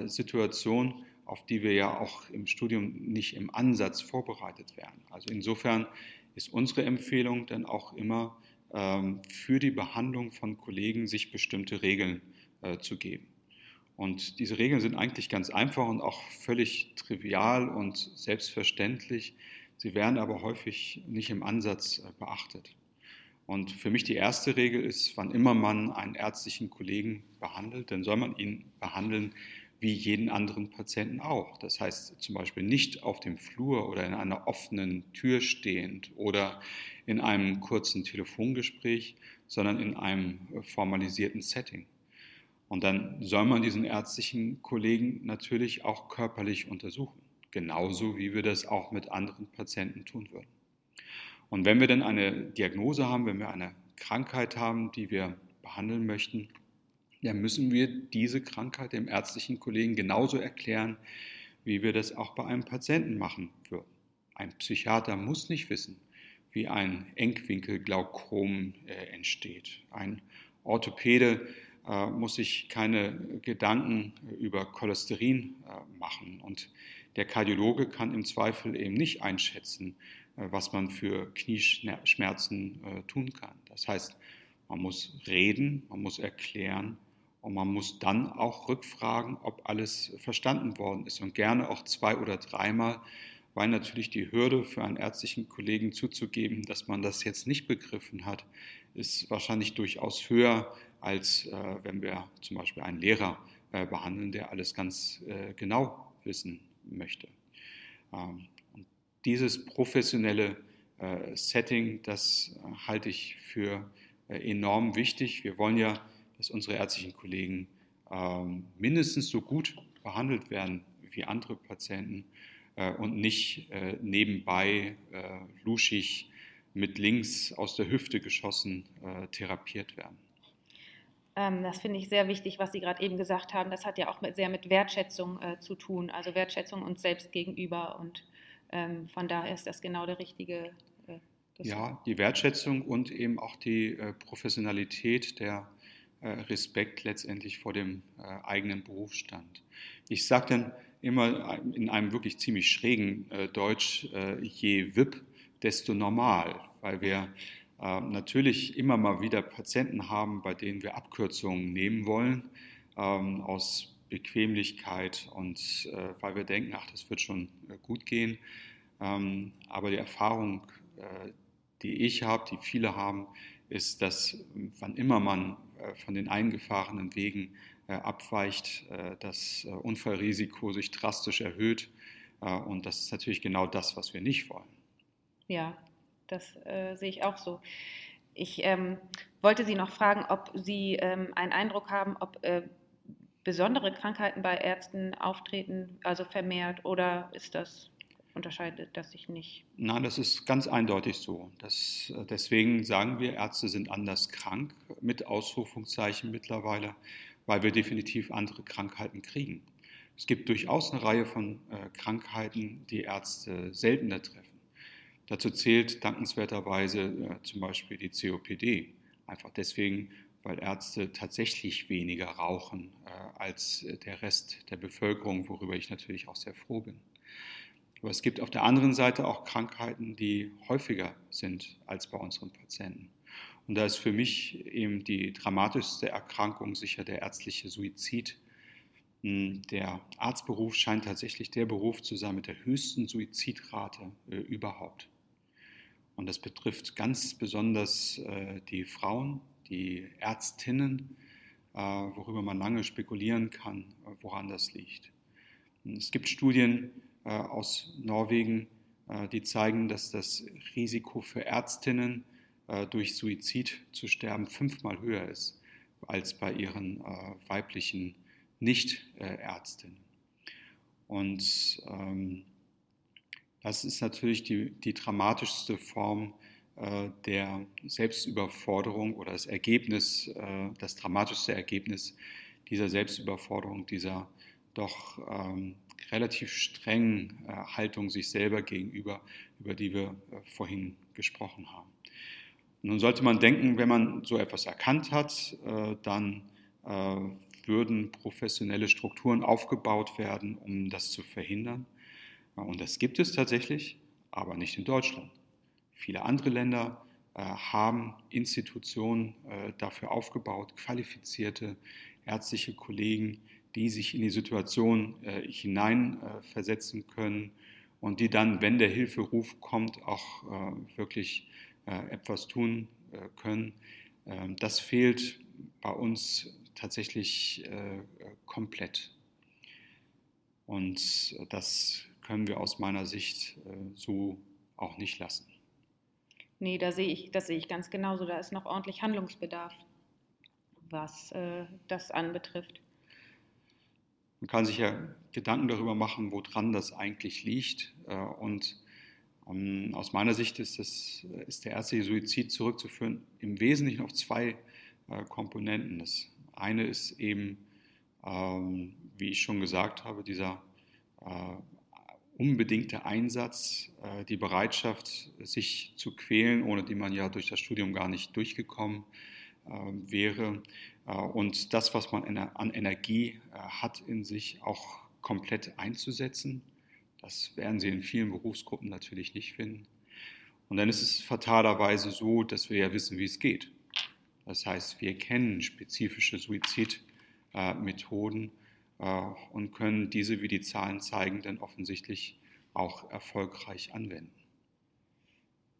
S3: Situation, auf die wir ja auch im Studium nicht im Ansatz vorbereitet werden. Also insofern ist unsere Empfehlung dann auch immer ähm, für die Behandlung von Kollegen, sich bestimmte Regeln zu geben. Und diese Regeln sind eigentlich ganz einfach und auch völlig trivial und selbstverständlich. Sie werden aber häufig nicht im Ansatz äh, beachtet. Und für mich die erste Regel ist, wann immer man einen ärztlichen Kollegen behandelt, dann soll man ihn behandeln wie jeden anderen Patienten auch. Das heißt zum Beispiel nicht auf dem Flur oder in einer offenen Tür stehend oder in einem kurzen Telefongespräch, sondern in einem formalisierten Setting. Und dann soll man diesen ärztlichen Kollegen natürlich auch körperlich untersuchen, genauso wie wir das auch mit anderen Patienten tun würden. Und wenn wir dann eine Diagnose haben, wenn wir eine Krankheit haben, die wir behandeln möchten, dann müssen wir diese Krankheit dem ärztlichen Kollegen genauso erklären, wie wir das auch bei einem Patienten machen würden. Ein Psychiater muss nicht wissen, wie ein Engwinkelglaukom äh, entsteht. Ein Orthopäde muss sich keine Gedanken über Cholesterin äh, machen. Und der Kardiologe kann im Zweifel eben nicht einschätzen, äh, was man für Knieschmerzen äh, tun kann. Das heißt, man muss reden, man muss erklären und man muss dann auch rückfragen, ob alles verstanden worden ist und gerne auch zwei oder dreimal, weil natürlich die Hürde für einen ärztlichen Kollegen zuzugeben, dass man das jetzt nicht begriffen hat, ist wahrscheinlich durchaus höher, als äh, wenn wir zum Beispiel einen Lehrer äh, behandeln, der alles ganz äh, genau wissen möchte. Ähm, und dieses professionelle Setting, das halte ich für enorm wichtig. Wir wollen ja, dass unsere ärztlichen Kollegen ähm, mindestens so gut behandelt werden wie andere Patienten und nicht nebenbei luschig mit links aus der Hüfte geschossen therapiert werden.
S2: Ähm, das finde ich sehr wichtig, was Sie gerade eben gesagt haben. Das hat ja auch mit, sehr mit Wertschätzung äh, zu tun, also Wertschätzung uns selbst gegenüber. Und ähm, von daher ist das genau der richtige.
S3: Äh, ja, die Wertschätzung und eben auch die äh, Professionalität, der äh, Respekt letztendlich vor dem äh, eigenen Berufsstand. Ich sage dann immer in einem wirklich ziemlich schrägen äh, Deutsch, je WIP, desto normal, weil wir natürlich immer mal wieder Patienten haben, bei denen wir Abkürzungen nehmen wollen, ähm, aus Bequemlichkeit und äh, weil wir denken, ach, das wird schon äh, gut gehen. Ähm, aber die Erfahrung, äh, die ich habe, die viele haben, ist, dass wann immer man von den eingefahrenen Wegen abweicht, das Unfallrisiko sich drastisch erhöht. Und das ist natürlich genau das, was wir nicht wollen.
S2: Ja, das äh, sehe ich auch so. Ich ähm, wollte Sie noch fragen, ob Sie ähm, einen Eindruck haben, ob äh, besondere Krankheiten bei Ärzten auftreten, also vermehrt, oder ist das unterscheidet das sich nicht?
S3: Nein, das ist ganz eindeutig so. Das, äh, deswegen sagen wir, Ärzte sind anders krank, mit Ausrufungszeichen mittlerweile, weil wir definitiv andere Krankheiten kriegen. Es gibt durchaus eine Reihe von äh, Krankheiten, die Ärzte seltener treffen. Dazu zählt dankenswerterweise äh, zum Beispiel die COPD. Einfach deswegen, weil Ärzte tatsächlich weniger rauchen äh, als der Rest der Bevölkerung, worüber ich natürlich auch sehr froh bin. Aber es gibt auf der anderen Seite auch Krankheiten, die häufiger sind als bei unseren Patienten. Und da ist für mich eben die dramatischste Erkrankung sicher der ärztliche Suizid. Hm, der Arztberuf scheint tatsächlich der Beruf zu sein mit der höchsten Suizidrate äh, überhaupt. Und das betrifft ganz besonders äh, die Frauen, die Ärztinnen, äh, worüber man lange spekulieren kann, äh, woran das liegt. Es gibt Studien äh, aus Norwegen, äh, die zeigen, dass das Risiko für Ärztinnen äh, durch Suizid zu sterben fünfmal höher ist als bei ihren weiblichen Nichtärztinnen. Und ähm, das ist natürlich die, die dramatischste Form äh, der Selbstüberforderung oder das Ergebnis, äh, das dramatischste Ergebnis dieser Selbstüberforderung, dieser doch ähm, relativ strengen äh, Haltung sich selber gegenüber, über die wir äh, vorhin gesprochen haben. Nun sollte man denken, wenn man so etwas erkannt hat, äh, dann äh, würden professionelle Strukturen aufgebaut werden, um das zu verhindern. Und das gibt es tatsächlich, aber nicht in Deutschland. Viele andere Länder äh, haben Institutionen äh, dafür aufgebaut, qualifizierte ärztliche Kollegen, die sich in die Situation äh, hineinversetzen können und die dann, wenn der Hilferuf kommt, auch wirklich etwas tun können. Ähm, das fehlt bei uns tatsächlich komplett. Und das können wir aus meiner Sicht so auch nicht lassen.
S2: Nee, da sehe ich, das sehe ich ganz genauso. Da ist noch ordentlich Handlungsbedarf, was äh, das anbetrifft.
S3: Man kann sich ja Gedanken darüber machen, woran das eigentlich liegt. Äh, und ähm, aus meiner Sicht ist, das, ist der ärztliche Suizid zurückzuführen im Wesentlichen auf zwei äh, Komponenten. Das eine ist eben, ähm, wie ich schon gesagt habe, dieser äh, unbedingte Einsatz, äh, die Bereitschaft, sich zu quälen, ohne die man ja durch das Studium gar nicht durchgekommen äh, wäre. Äh, und das, was man an Energie hat in sich, auch komplett einzusetzen. Das werden Sie in vielen Berufsgruppen natürlich nicht finden. Und dann ist es fatalerweise so, dass wir ja wissen, wie es geht. Das heißt, wir kennen spezifische Suizidmethoden äh, und können diese, wie die Zahlen zeigen, dann offensichtlich auch erfolgreich anwenden.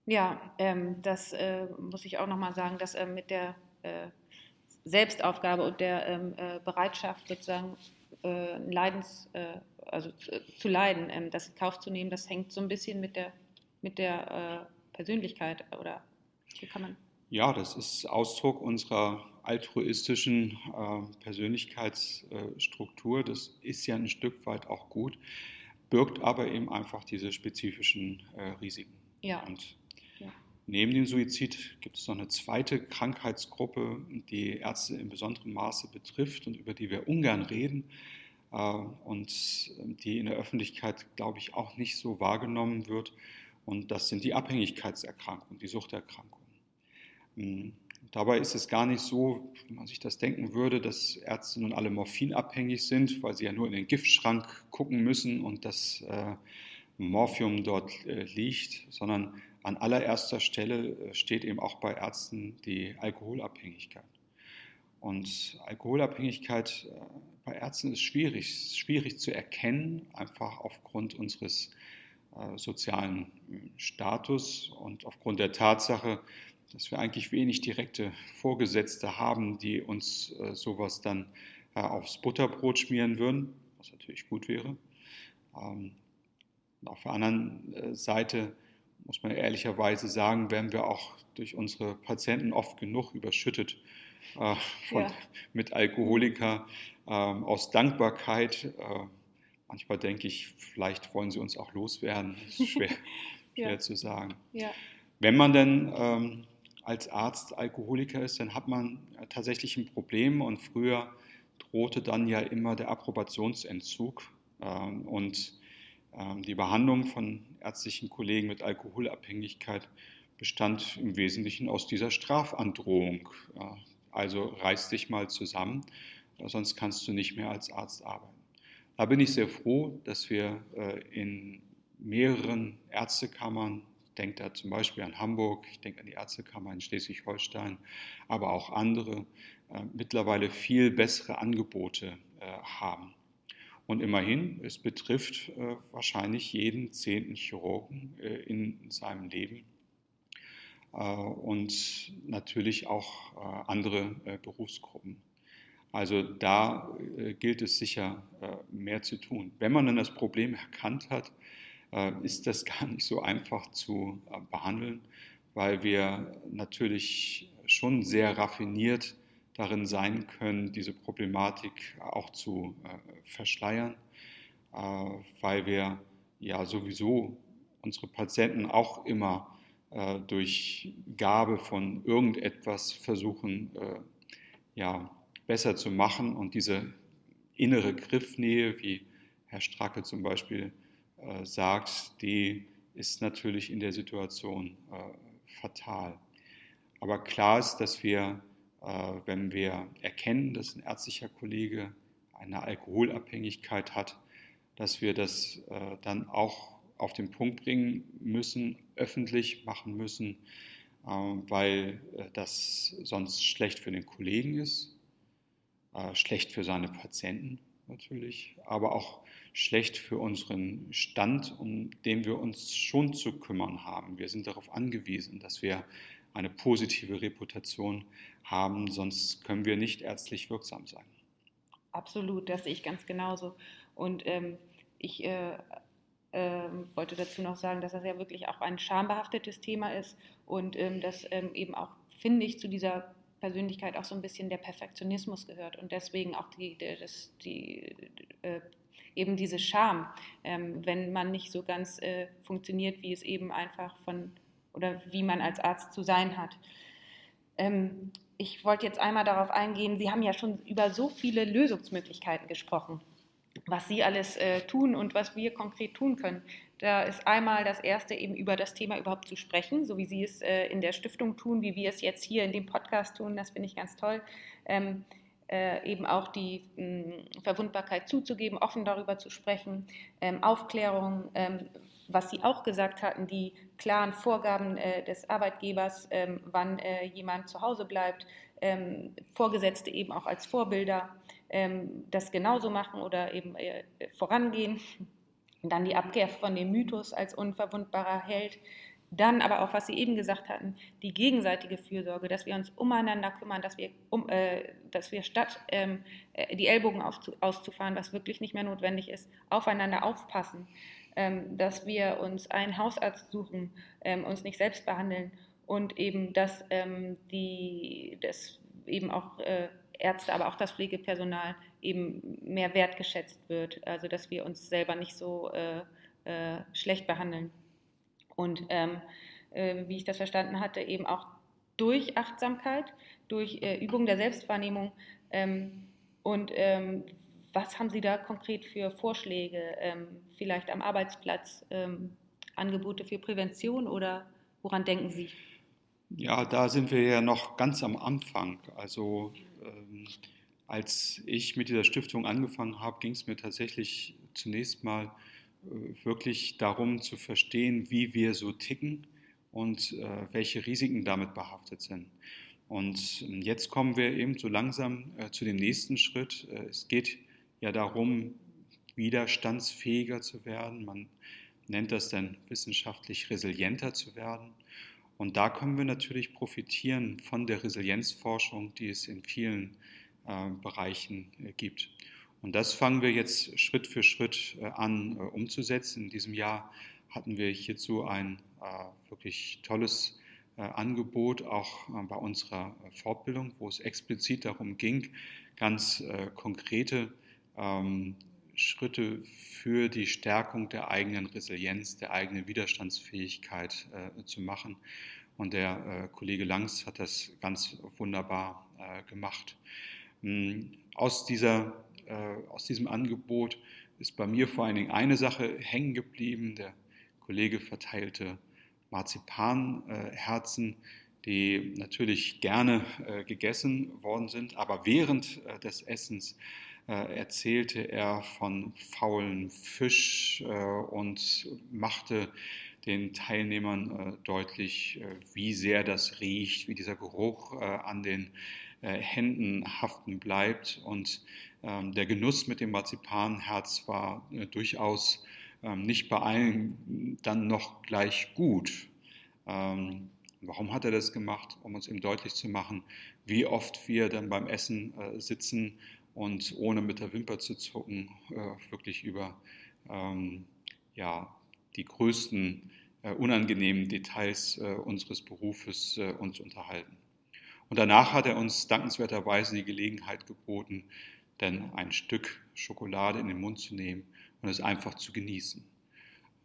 S2: Ja, ähm, das äh, muss ich auch nochmal sagen, dass äh, mit der äh, Selbstaufgabe und der ähm, äh, Bereitschaft sozusagen äh, Leidens, also zu, zu leiden, ähm, das in Kauf zu nehmen, das hängt so ein bisschen mit der, mit der Persönlichkeit oder wie kann man
S3: ja, das ist Ausdruck unserer altruistischen äh, Persönlichkeitsstruktur. das ist ja ein Stück weit auch gut, birgt aber eben einfach diese spezifischen äh, Risiken.
S2: Ja.
S3: Und ja. neben dem Suizid gibt es noch eine zweite Krankheitsgruppe, die Ärzte in besonderem Maße betrifft und über die wir ungern reden äh, und die in der Öffentlichkeit, glaube ich, auch nicht so wahrgenommen wird. Und das sind die Abhängigkeitserkrankungen, die Suchterkrankungen. Dabei ist es gar nicht so, wie man sich das denken würde, dass Ärzte nun alle morphinabhängig sind, weil sie ja nur in den Giftschrank gucken müssen und das äh, Morphium dort äh, liegt, sondern an allererster Stelle äh, steht eben auch bei Ärzten die Alkoholabhängigkeit. Und Alkoholabhängigkeit äh, bei Ärzten ist schwierig, schwierig zu erkennen, einfach aufgrund unseres äh, sozialen hm, Status und aufgrund der Tatsache, dass wir eigentlich wenig direkte Vorgesetzte haben, die uns äh, sowas dann äh, aufs Butterbrot schmieren würden, was natürlich gut wäre. Ähm, auf der anderen äh, Seite muss man ehrlicherweise sagen, werden wir auch durch unsere Patienten oft genug überschüttet äh, von, ja. mit Alkoholiker ähm, aus Dankbarkeit. Äh, manchmal denke ich, vielleicht wollen sie uns auch loswerden. Das ist schwer, schwer ja. zu sagen.
S2: Ja.
S3: Wenn man denn ähm, als Arzt Alkoholiker ist, dann hat man tatsächlich ein Problem und früher drohte dann ja immer der Approbationsentzug ähm, und ähm, die Behandlung von ärztlichen Kollegen mit Alkoholabhängigkeit bestand im Wesentlichen aus dieser Strafandrohung. Also reiß dich mal zusammen, sonst kannst du nicht mehr als Arzt arbeiten. Da bin ich sehr froh, dass wir äh, in mehreren Ärztekammern denke da zum Beispiel an Hamburg, ich denke an die Ärztekammer in Schleswig-Holstein, aber auch andere, äh, mittlerweile viel bessere Angebote äh, haben. Und immerhin, es betrifft äh, wahrscheinlich jeden zehnten Chirurgen äh, in seinem Leben äh, und natürlich auch äh, andere Berufsgruppen. Also da gilt es sicher mehr zu tun. Wenn man dann das Problem erkannt hat, ist das gar nicht so einfach zu äh, behandeln, weil wir natürlich schon sehr raffiniert darin sein können, diese Problematik auch zu äh, verschleiern, weil wir ja sowieso unsere Patienten auch immer durch Gabe von irgendetwas versuchen, ja, besser zu machen und diese innere Griffnähe, wie Herr Stracke zum Beispiel äh, sagt, die ist natürlich in der Situation äh, fatal. Aber klar ist, dass wir, äh, wenn wir erkennen, dass ein ärztlicher Kollege eine Alkoholabhängigkeit hat, dass wir das äh, dann auch auf den Punkt bringen müssen, öffentlich machen müssen, äh, weil äh, das sonst schlecht für den Kollegen ist, schlecht für seine Patienten natürlich, aber auch schlecht für unseren Stand, um den wir uns schon zu kümmern haben. Wir sind darauf angewiesen, dass wir eine positive Reputation haben, sonst können wir nicht ärztlich wirksam sein.
S2: Absolut, das sehe ich ganz genauso. Und ähm, ich äh, äh, wollte dazu noch sagen, dass das ja wirklich auch ein schambehaftetes Thema ist und ähm, dass ähm, eben auch, finde ich, zu dieser Persönlichkeit auch so ein bisschen der Perfektionismus gehört und deswegen auch die, das, die, äh, eben diese Scham, ähm, wenn man nicht so ganz äh, funktioniert, wie es eben einfach von oder wie man als Arzt zu sein hat. Ähm, ich wollte jetzt einmal darauf eingehen, Sie haben ja schon über so viele Lösungsmöglichkeiten gesprochen, was Sie alles äh, tun und was wir konkret tun können. Da ist einmal das Erste, eben über das Thema überhaupt zu sprechen, so wie Sie es äh, in der Stiftung tun, wie wir es jetzt hier in dem Podcast tun. Das finde ich ganz toll. Ähm, äh, eben auch die mh, hm, Verwundbarkeit zuzugeben, offen darüber zu sprechen, ähm, Aufklärung, ähm, was Sie auch gesagt hatten, die klaren Vorgaben äh, des Arbeitgebers, ähm, wann äh, jemand zu Hause bleibt, ähm, Vorgesetzte eben auch als Vorbilder ähm, das genauso machen oder eben äh, vorangehen. Dann die Abkehr von dem Mythos als unverwundbarer Held. Dann aber auch, was Sie eben gesagt hatten, die gegenseitige Fürsorge, dass wir uns umeinander kümmern, dass wir, um, äh, dass wir statt ähm, äh, die Ellbogen auszufahren, was wirklich nicht mehr notwendig ist, aufeinander aufpassen ähm, dass wir uns einen Hausarzt suchen, ähm, uns nicht selbst behandeln und eben, dass ähm, die, dass eben auch äh, Ärzte, aber auch das Pflegepersonal eben mehr wertgeschätzt wird, also dass wir uns selber nicht so äh, äh, schlecht behandeln. Und ähm, äh, wie ich das verstanden hatte, eben auch durch Achtsamkeit, durch äh, Übung der Selbstwahrnehmung ähm, und ähm, was haben Sie da konkret für Vorschläge, ähm, vielleicht am Arbeitsplatz, ähm, Angebote für Prävention oder woran denken Sie?
S3: Ja, da sind wir ja noch ganz am Anfang. Also ähm, als ich mit dieser Stiftung angefangen habe, ging es mir tatsächlich zunächst mal wirklich darum zu verstehen, wie wir so ticken und äh, welche Risiken damit behaftet sind. Und jetzt kommen wir eben so langsam äh, zu dem nächsten Schritt. Äh, es geht ja darum, widerstandsfähiger zu werden. Man nennt das dann wissenschaftlich resilienter zu werden. Und da können wir natürlich profitieren von der Resilienzforschung, die es in vielen äh, Bereichen äh, gibt. Und das fangen wir jetzt Schritt für Schritt äh, an äh, umzusetzen. In diesem Jahr hatten wir hierzu ein äh, wirklich tolles Angebot, auch bei unserer Fortbildung, wo es explizit darum ging, ganz konkrete ähm, Schritte für die Stärkung der eigenen Resilienz, der eigenen Widerstandsfähigkeit äh, zu machen. Und der Kollege Langs hat das ganz wunderbar gemacht. Hm, aus, dieser, äh, aus diesem Angebot ist bei mir vor allen Dingen eine Sache hängen geblieben. Der Kollege verteilte Marzipanherzen, die natürlich gerne äh, gegessen worden sind, aber während äh, des Essens äh, erzählte er von faulen Fisch äh, und machte den Teilnehmern äh, deutlich, wie sehr das riecht, wie dieser Geruch an den Händen haften bleibt. Und der Genuss mit dem Marzipanherz war durchaus ähm, nicht bei allen dann noch gleich gut. Ähm, warum hat er das gemacht? Um uns eben deutlich zu machen, wie oft wir dann beim Essen sitzen und ohne mit der Wimper zu zucken, äh, wirklich über ähm, ja, die größten äh, unangenehmen Details äh, unseres Berufes äh, uns unterhalten. Und danach hat er uns dankenswerterweise die Gelegenheit geboten, denn ein Stück Schokolade in den Mund zu nehmen und es einfach zu genießen.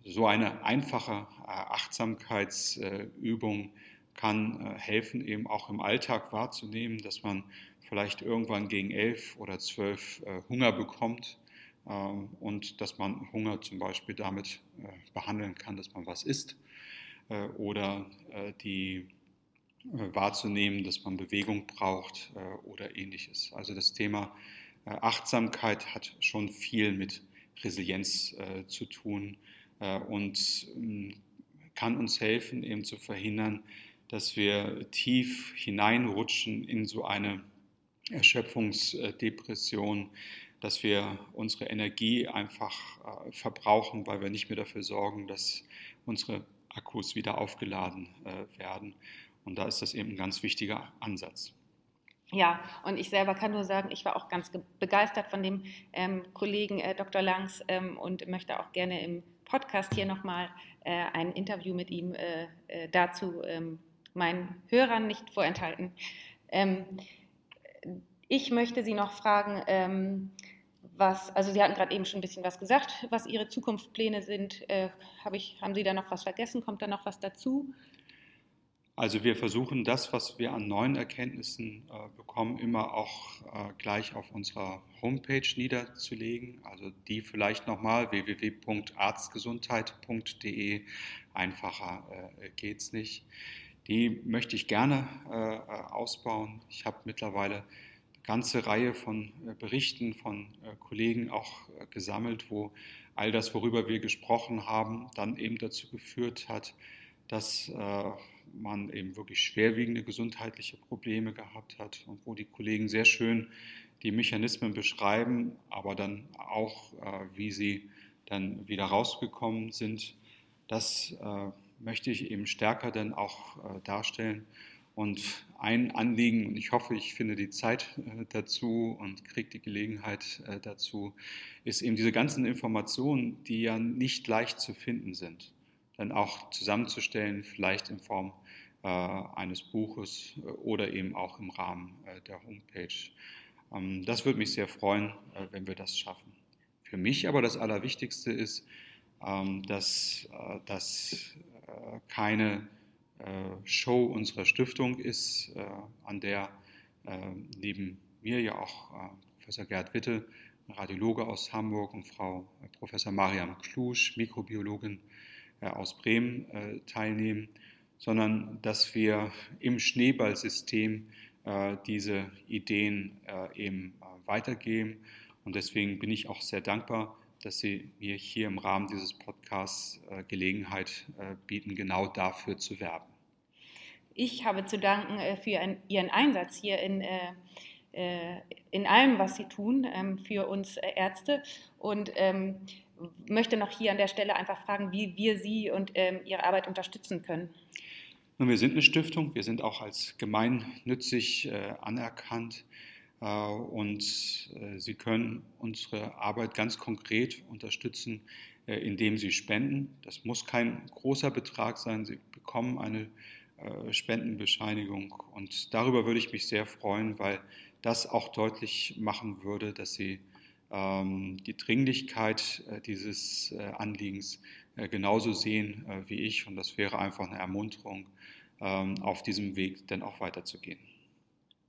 S3: So eine einfache äh, Achtsamkeitsübung kann äh, helfen, eben auch im Alltag wahrzunehmen, dass man vielleicht irgendwann gegen elf oder zwölf äh, Hunger bekommt ähm, und dass man Hunger zum Beispiel damit äh, behandeln kann, dass man was isst äh, oder äh, die äh, wahrzunehmen, dass man Bewegung braucht äh, oder ähnliches. Also das Thema Achtsamkeit hat schon viel mit Resilienz zu tun und ähm, kann uns helfen, eben zu verhindern, dass wir tief hineinrutschen in so eine Erschöpfungsdepression, dass wir unsere Energie einfach äh, verbrauchen, weil wir nicht mehr dafür sorgen, dass unsere Akkus wieder aufgeladen äh, werden. Und da ist das eben ein ganz wichtiger Ansatz.
S2: Ja, und ich selber kann nur sagen, ich war auch ganz begeistert von dem ähm, Kollegen äh, Dr. Langs ähm, und möchte auch gerne im Podcast hier nochmal äh, ein Interview mit ihm äh, äh, dazu ähm, meinen Hörern nicht vorenthalten. Ähm, ich möchte Sie noch fragen, ähm, was, also Sie hatten gerade eben schon ein bisschen was gesagt, was Ihre Zukunftspläne sind. Äh, hab ich, haben Sie da noch was vergessen? Kommt da noch was dazu?
S3: Also wir versuchen das, was wir an neuen Erkenntnissen äh, bekommen, immer auch äh, gleich auf unserer Homepage niederzulegen. Also die vielleicht nochmal www.arztgesundheit.de. Einfacher äh, es nicht. Die möchte ich gerne äh, äh, ausbauen. Ich habe mittlerweile eine ganze Reihe von äh, Berichten von Kollegen auch gesammelt, wo all das, worüber wir gesprochen haben, dann eben dazu geführt hat, dass man eben wirklich schwerwiegende gesundheitliche Probleme gehabt hat und wo die Kollegen sehr schön die Mechanismen beschreiben, aber dann auch, äh, wie sie dann wieder rausgekommen sind. Das äh, möchte ich eben stärker dann auch äh, darstellen. Und ein Anliegen, und ich hoffe, ich finde die Zeit äh, dazu und kriege die Gelegenheit äh, dazu, ist eben diese ganzen Informationen, die ja nicht leicht zu finden sind dann auch zusammenzustellen, vielleicht in Form eines Buches äh, oder eben auch im Rahmen äh, der Homepage. Ähm, das würde mich sehr freuen, äh, wenn wir das schaffen. Für mich aber das Allerwichtigste ist, ähm, dass äh, das äh, keine Show unserer Stiftung ist, an der neben mir ja auch Professor Gerd Witte, Radiologe aus Hamburg und Frau Professor Mariam Klusch, Mikrobiologin äh, aus Bremen äh, teilnehmen, sondern dass wir im Schneeballsystem äh, diese Ideen eben weitergeben. Und deswegen bin ich auch sehr dankbar, dass Sie mir hier im Rahmen dieses Podcasts Gelegenheit bieten, genau dafür zu werben.
S2: Ich habe zu danken für Ihren Einsatz hier in, in allem, was Sie tun ähm, für uns Ärzte. Und ähm, möchte noch hier an der Stelle einfach fragen, wie wir Sie und ähm, Ihre Arbeit unterstützen können.
S3: Nun, wir sind eine Stiftung, wir sind auch als gemeinnützig äh, anerkannt äh, und äh, Sie können unsere Arbeit ganz konkret unterstützen, äh, indem Sie spenden. Das muss kein großer Betrag sein, Sie bekommen eine äh, Spendenbescheinigung und darüber würde ich mich sehr freuen, weil das auch deutlich machen würde, dass Sie ähm, die Dringlichkeit äh, dieses Anliegens genauso sehen wie ich. Und das wäre einfach eine Ermunterung, ähm, auf diesem Weg dann auch weiterzugehen.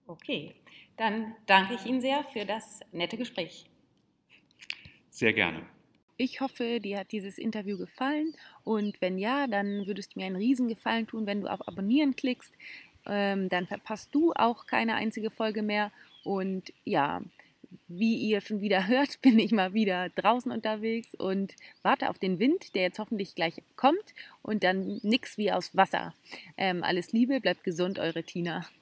S2: Okay, dann danke ich Ihnen sehr für das nette Gespräch.
S3: Sehr gerne.
S1: Ich hoffe, dir hat dieses Interview gefallen und wenn ja, dann würdest du mir einen Riesengefallen tun, wenn du auf Abonnieren klickst. Ähm, dann verpasst du auch keine einzige Folge mehr. Und ja, wie ihr schon wieder hört, bin ich mal wieder draußen unterwegs und warte auf den Wind, der jetzt hoffentlich gleich kommt und dann nix wie aus Wasser. Ähm, alles Liebe, bleibt gesund, eure Tina.